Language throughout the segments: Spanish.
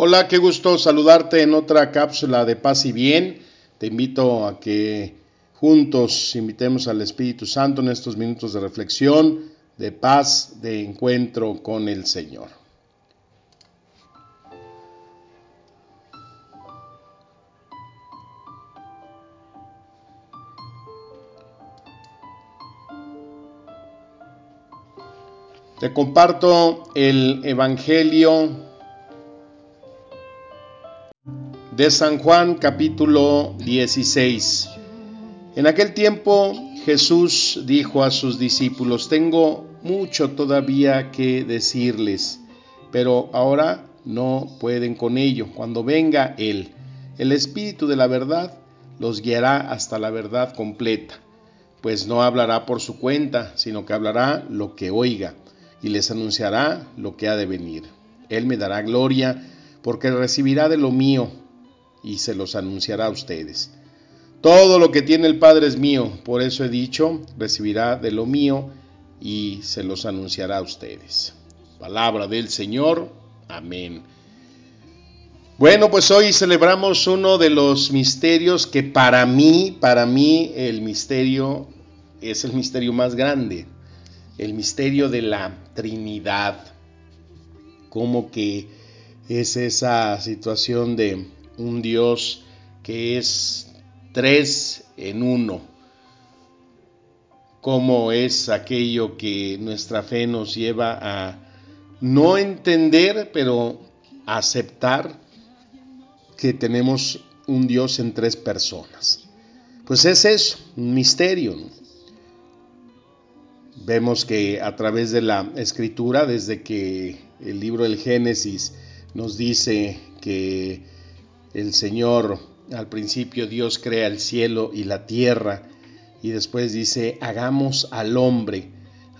Hola, qué gusto saludarte en otra cápsula de paz y bien. Te invito a que juntos invitemos al Espíritu Santo en estos minutos de reflexión, de paz, de encuentro con el Señor. Te comparto el Evangelio de San Juan capítulo 16. En aquel tiempo Jesús dijo a sus discípulos, tengo mucho todavía que decirles, pero ahora no pueden con ello. Cuando venga Él, el Espíritu de la verdad, los guiará hasta la verdad completa, pues no hablará por su cuenta, sino que hablará lo que oiga, y les anunciará lo que ha de venir. Él me dará gloria, porque recibirá de lo mío y se los anunciará a ustedes. Todo lo que tiene el Padre es mío, por eso he dicho, recibirá de lo mío y se los anunciará a ustedes. Palabra del Señor, amén. Bueno, pues hoy celebramos uno de los misterios que para mí, para mí el misterio es el misterio más grande, el misterio de la Trinidad. Como que es esa situación de un Dios que es tres en uno. Cómo es aquello que nuestra fe nos lleva a no entender, pero aceptar que tenemos un Dios en tres personas. Pues es eso, un misterio. Vemos que a través de la escritura, desde que el libro del Génesis nos dice que el Señor, al principio Dios crea el cielo y la tierra y después dice, hagamos al hombre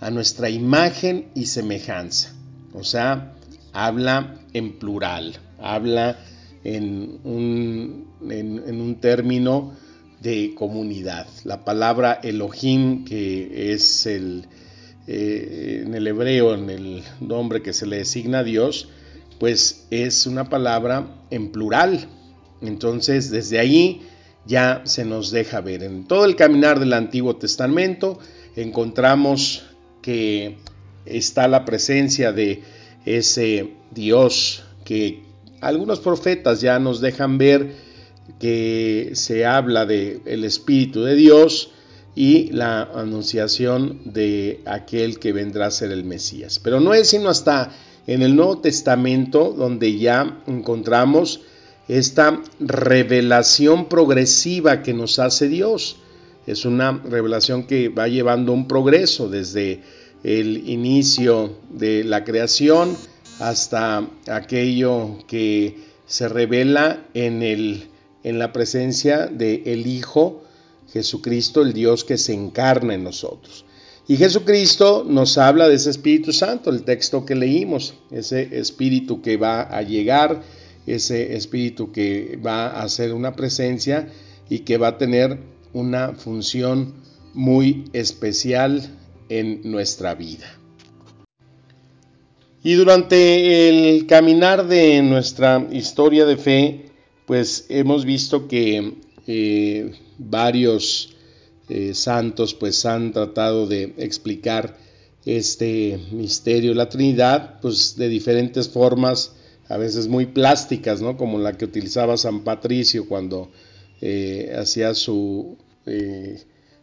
a nuestra imagen y semejanza. O sea, habla en plural, habla en un, en, un término de comunidad. La palabra Elohim, que es el, eh, en el hebreo, en el nombre que se le designa a Dios, pues es una palabra en plural, entonces, desde ahí ya se nos deja ver. En todo el caminar del Antiguo Testamento encontramos que está la presencia de ese Dios que algunos profetas ya nos dejan ver que se habla de el Espíritu de Dios y la anunciación de aquel que vendrá a ser el Mesías. Pero no es sino hasta en el Nuevo Testamento donde ya encontramos esta revelación progresiva que nos hace Dios. Es una revelación que va llevando un progreso desde el inicio de la creación hasta aquello que se revela en, el, en la presencia del el Hijo Jesucristo, el Dios que se encarna en nosotros. Y Jesucristo nos habla de ese Espíritu Santo, el texto que leímos, ese Espíritu que va a llegar ese espíritu que va a ser una presencia y que va a tener una función muy especial en nuestra vida. Y durante el caminar de nuestra historia de fe, pues hemos visto que eh, varios eh, santos pues han tratado de explicar este misterio, la Trinidad, pues de diferentes formas a veces muy plásticas, ¿no? Como la que utilizaba San Patricio cuando eh, hacía su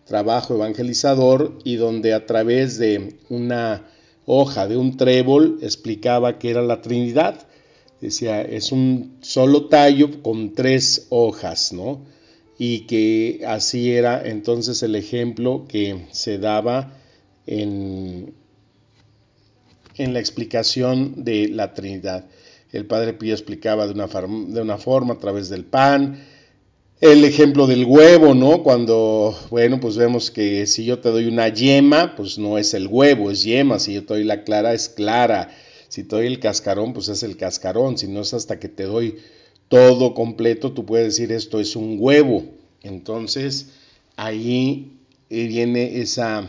trabajo evangelizador y donde a través de una hoja de un trébol explicaba que era la Trinidad. Decía, es un solo tallo con tres hojas, ¿no? Y que así era entonces el ejemplo que se daba en, en la explicación de la Trinidad. El Padre Pío explicaba de una, de una forma a través del pan. El ejemplo del huevo, ¿no? Cuando, bueno, pues vemos que si yo te doy una yema, pues no es el huevo, es yema. Si yo te doy la clara, es clara. Si te doy el cascarón, pues es el cascarón. Si no es hasta que te doy todo completo, tú puedes decir esto es un huevo. Entonces, ahí viene esa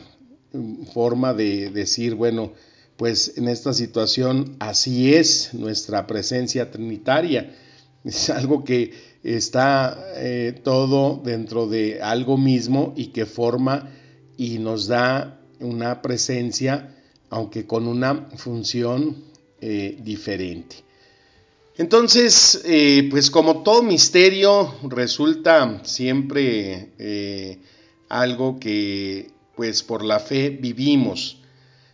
mm, forma de decir, bueno, pues en esta situación así es nuestra presencia trinitaria. Es algo que está eh, todo dentro de algo mismo y que forma y nos da una presencia, aunque con una función eh, diferente. Entonces, eh, pues como todo misterio, resulta siempre algo que pues por la fe vivimos.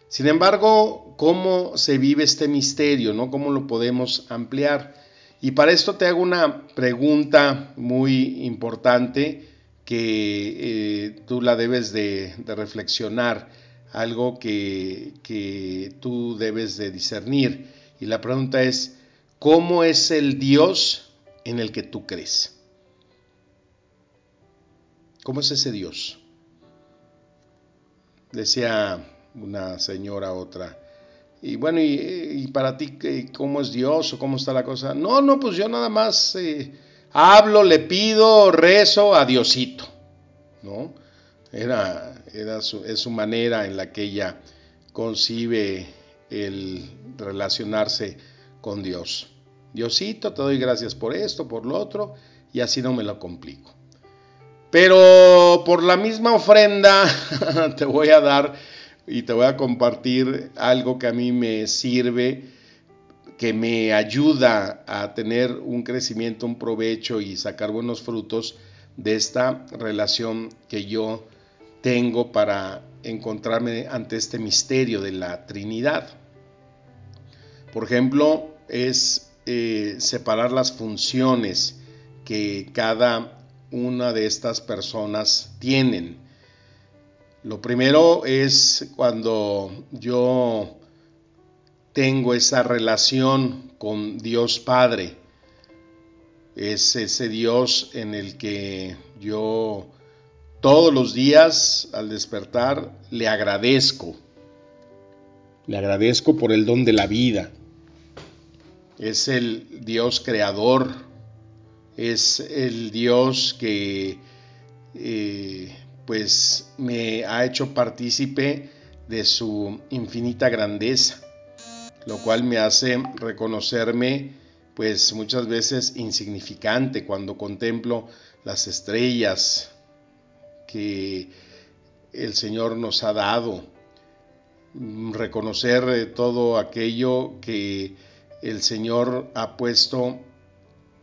Sin embargo, ¿cómo se vive este misterio? ¿no? ¿Cómo lo podemos ampliar? Y para esto te hago una pregunta muy importante que eh, tú la debes de, reflexionar, algo que, que tú debes de discernir. Y la pregunta es, ¿cómo es el Dios en el que tú crees? ¿Cómo es ese Dios? Decía una señora otra. Y bueno, y, para ti, ¿cómo es Dios o cómo está la cosa? No, no, pues yo nada más eh, hablo, le pido, rezo a Diosito, ¿no? Era, es su manera en la que ella concibe el relacionarse con Dios. Diosito, te doy gracias por esto, por lo otro, y así no me lo complico. Pero por la misma ofrenda te voy a dar y te voy a compartir algo que a mí me sirve, que me ayuda a tener un crecimiento, un provecho y sacar buenos frutos de esta relación que yo tengo para encontrarme ante este misterio de la Trinidad. Por ejemplo, es eh, separar las funciones que cada una de estas personas tienen. Lo primero es cuando yo tengo esa relación con Dios Padre. Es ese Dios en el que yo todos los días al despertar le agradezco. Le agradezco por el don de la vida. Es el Dios creador. Es el Dios que eh, pues me ha hecho partícipe de su infinita grandeza, lo cual me hace reconocerme pues muchas veces insignificante cuando contemplo las estrellas que el Señor nos ha dado, reconocer todo aquello que el Señor ha puesto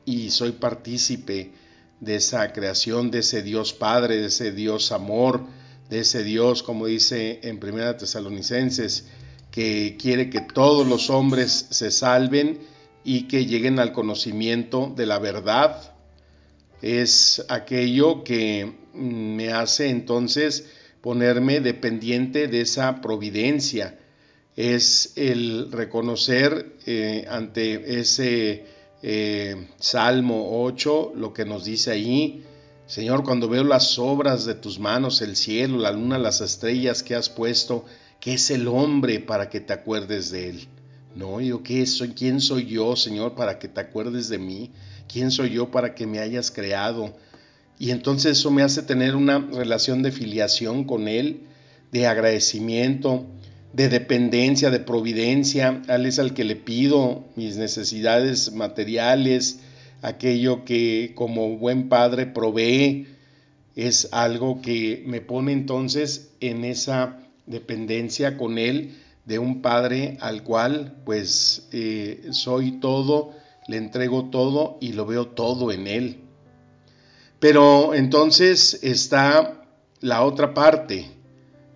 y soy partícipe de esa creación, de ese Dios Padre, de ese Dios amor, de ese Dios, como dice en Primera Tesalonicenses, que quiere que todos los hombres se salven y que lleguen al conocimiento de la verdad. Es aquello que me hace entonces ponerme dependiente de esa providencia. Es el reconocer eh, ante ese eh, Salmo 8, lo que nos dice ahí, Señor, cuando veo las obras de tus manos, el cielo, la luna, las estrellas que has puesto, ¿qué es el hombre para que te acuerdes de él? No, yo qué soy, quién soy yo, Señor, para que te acuerdes de mí, quién soy yo para que me hayas creado. Y entonces eso me hace tener una relación de filiación con él, de agradecimiento, de dependencia, de providencia. Él es al que le pido mis necesidades materiales, aquello que como buen padre provee. Es algo que me pone entonces en esa dependencia con Él de un padre al cual pues eh, soy todo, le entrego todo y lo veo todo en Él. Pero entonces está la otra parte,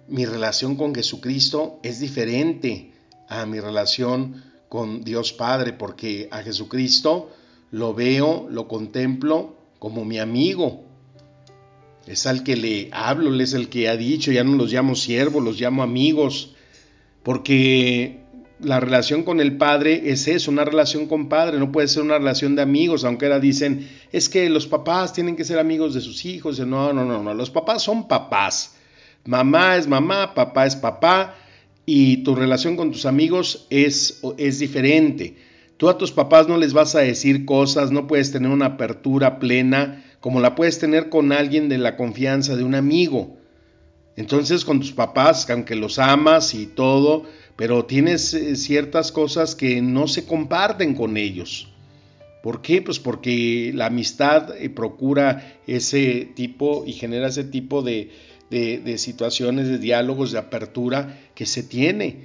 mi relación con Jesucristo es diferente a mi relación con Dios Padre, porque a Jesucristo lo veo, lo contemplo como mi amigo. Es al que le hablo, es el que ha dicho, ya no los llamo siervos, los llamo amigos, porque la relación con el Padre es eso, una relación con Padre, no puede ser una relación de amigos, aunque ahora dicen, es que los papás tienen que ser amigos de sus hijos. No, no, no, no, los papás son papás. Mamá es mamá, papá es papá y tu relación con tus amigos es, es diferente. Tú a tus papás no les vas a decir cosas, no puedes tener una apertura plena como la puedes tener con alguien de la confianza de un amigo. Entonces con tus papás, aunque los amas y todo, pero tienes eh, ciertas cosas que no se comparten con ellos. ¿Por qué? Pues porque la amistad eh, procura ese tipo y genera ese tipo de, de, situaciones, de diálogos, de apertura que se tiene.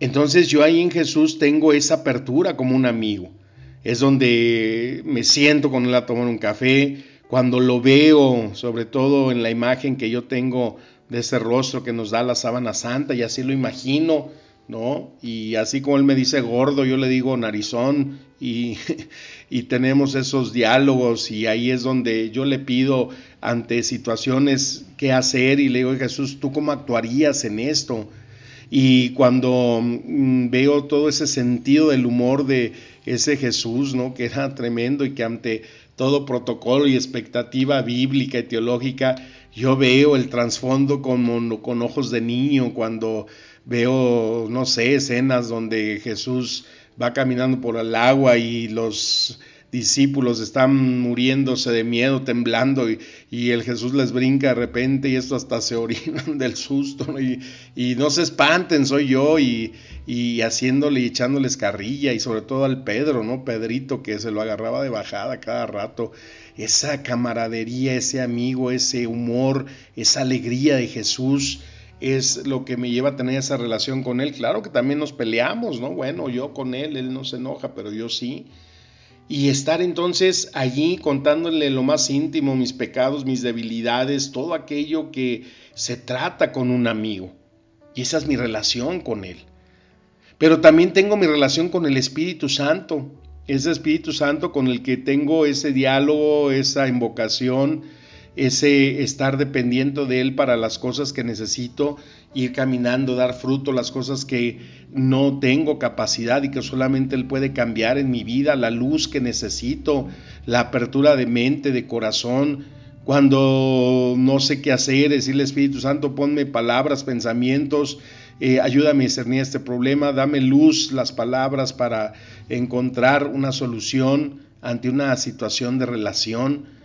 Entonces yo ahí en Jesús tengo esa apertura como un amigo. Es donde me siento con él a tomar un café, cuando lo veo, sobre todo en la imagen que yo tengo de ese rostro que nos da la sábana santa, y así lo imagino, ¿no? Y así como él me dice gordo, yo le digo narizón, y, y tenemos esos diálogos, y ahí es donde yo le pido ante situaciones qué hacer, y le digo, Jesús, ¿tú cómo actuarías en esto? Y cuando mm, veo todo ese sentido del humor de ese Jesús, ¿no? Que era tremendo y que ante todo protocolo y expectativa bíblica y teológica, yo veo el trasfondo con, con ojos de niño cuando veo, no sé, escenas donde Jesús va caminando por el agua y los discípulos están muriéndose de miedo, temblando, y, el Jesús les brinca de repente y esto hasta se orinan del susto, y, no se espanten, soy yo, y, y haciéndole y echándoles carrilla, y sobre todo al Pedro, ¿no? Pedrito que se lo agarraba de bajada cada rato, esa camaradería, ese amigo, ese humor, esa alegría de Jesús, es lo que me lleva a tener esa relación con él. Claro que también nos peleamos, ¿no? Bueno, yo con él, él no se enoja, pero yo sí y estar entonces allí contándole lo más íntimo, mis pecados, mis debilidades, todo aquello que se trata con un amigo. Y esa es mi relación con él. Pero también tengo mi relación con el Espíritu Santo, ese Espíritu Santo con el que tengo ese diálogo, esa invocación, ese estar dependiendo de Él para las cosas que necesito, ir caminando, dar fruto, las cosas que no tengo capacidad y que solamente Él puede cambiar en mi vida, la luz que necesito, la apertura de mente, de corazón, cuando no sé qué hacer, decirle Espíritu Santo, ponme palabras, pensamientos, eh, ayúdame a discernir este problema, dame luz, las palabras para encontrar una solución ante una situación de relación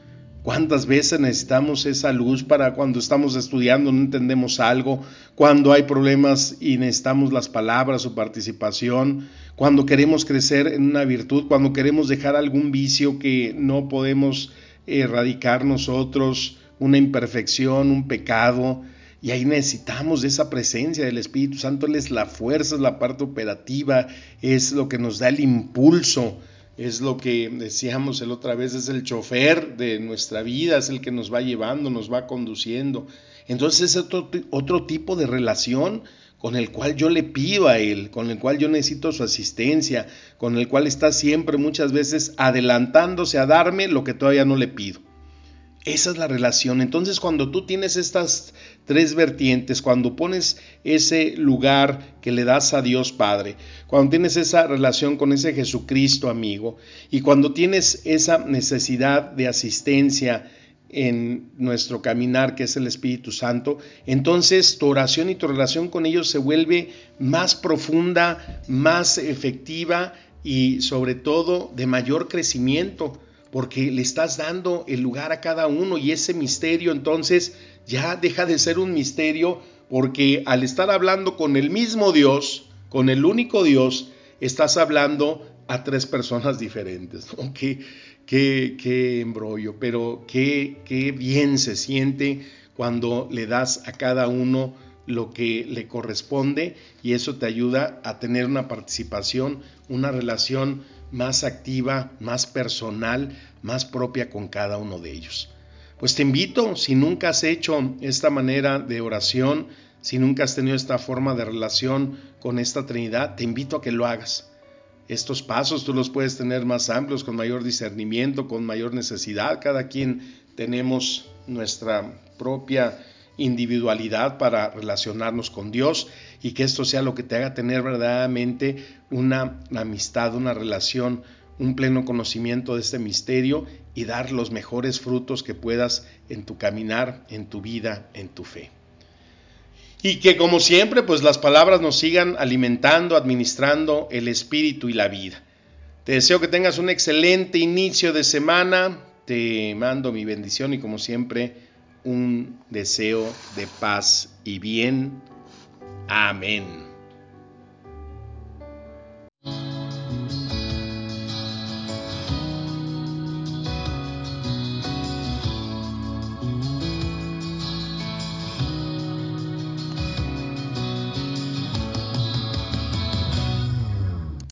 ¿Cuántas veces necesitamos esa luz para cuando estamos estudiando, no entendemos algo, cuando hay problemas y necesitamos las palabras, su participación, cuando queremos crecer en una virtud, cuando queremos dejar algún vicio que no podemos erradicar nosotros, una imperfección, un pecado? Y ahí necesitamos esa presencia del Espíritu Santo. Él es la fuerza, es la parte operativa, es lo que nos da el impulso es lo que decíamos el otra vez, es el chofer de nuestra vida, es el que nos va llevando, nos va conduciendo. Entonces es otro, otro tipo de relación con el cual yo le pido a Él, con el cual yo necesito su asistencia, con el cual está siempre muchas veces adelantándose a darme lo que todavía no le pido. Esa es la relación. Entonces cuando tú tienes estas tres vertientes, cuando pones ese lugar que le das a Dios Padre, cuando tienes esa relación con ese Jesucristo amigo y cuando tienes esa necesidad de asistencia en nuestro caminar, que es el Espíritu Santo, entonces tu oración y tu relación con ellos se vuelve más profunda, más efectiva y sobre todo de mayor crecimiento porque le estás dando el lugar a cada uno y ese misterio entonces ya deja de ser un misterio porque al estar hablando con el mismo Dios, con el único Dios, estás hablando a tres personas diferentes. Qué, qué, embrollo, pero qué, qué bien se siente cuando le das a cada uno lo que le corresponde y eso te ayuda a tener una participación, una relación más activa, más personal, más propia con cada uno de ellos. Pues te invito, si nunca has hecho esta manera de oración, si nunca has tenido esta forma de relación con esta Trinidad, te invito a que lo hagas. Estos pasos tú los puedes tener más amplios, con mayor discernimiento, con mayor necesidad. Cada quien tenemos nuestra propia individualidad para relacionarnos con Dios y que esto sea lo que te haga tener verdaderamente una amistad, una relación, un pleno conocimiento de este misterio y dar los mejores frutos que puedas en tu caminar, en tu vida, en tu fe. Y que como siempre, pues las palabras nos sigan alimentando, administrando el espíritu y la vida. Te deseo que tengas un excelente inicio de semana. Te mando mi bendición y como siempre, un deseo de paz y bien. Amén.